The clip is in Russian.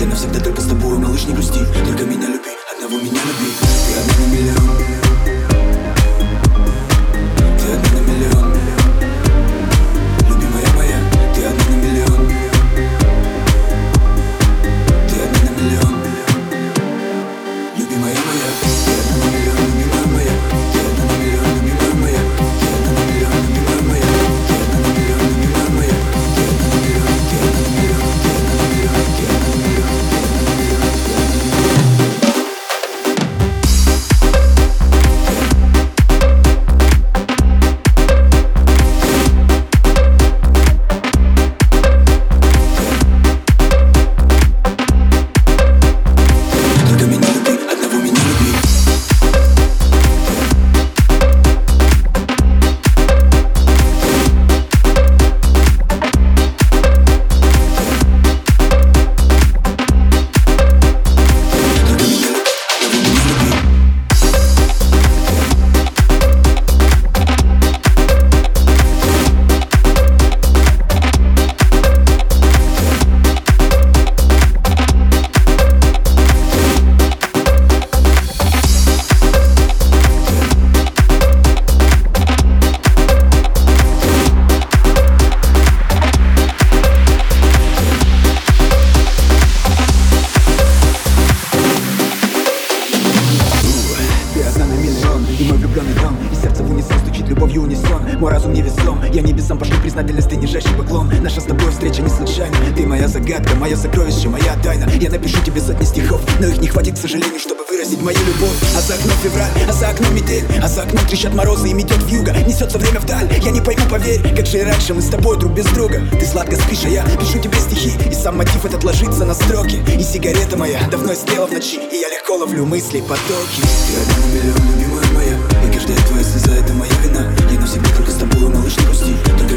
Я навсегда только с тобой, малыш, не грусти. Только меня люби небесам пошлю признательность, ты нижайший поклон. Наша с тобой встреча не случайна. Ты моя загадка, моя сокровище, моя тайна. Я напишу тебе сотни стихов, но их не хватит, к сожалению, чтобы выразить мою любовь. А за окном февраль, а за окном метель. А за окном трещат морозы и метет вьюга. Несется время вдаль, я не пойму, поверь Как же и раньше мы с тобой друг без друга. Ты сладко спишь, а я пишу тебе стихи. И сам мотив этот ложится на строки. И сигарета моя давно истлела в ночи. И я легко ловлю мысли потоки. Ты одна на миллион, любимая моя. И каждая твоя слеза это моя вина. Я навсегда только с тобой, малыш, не грусти. Только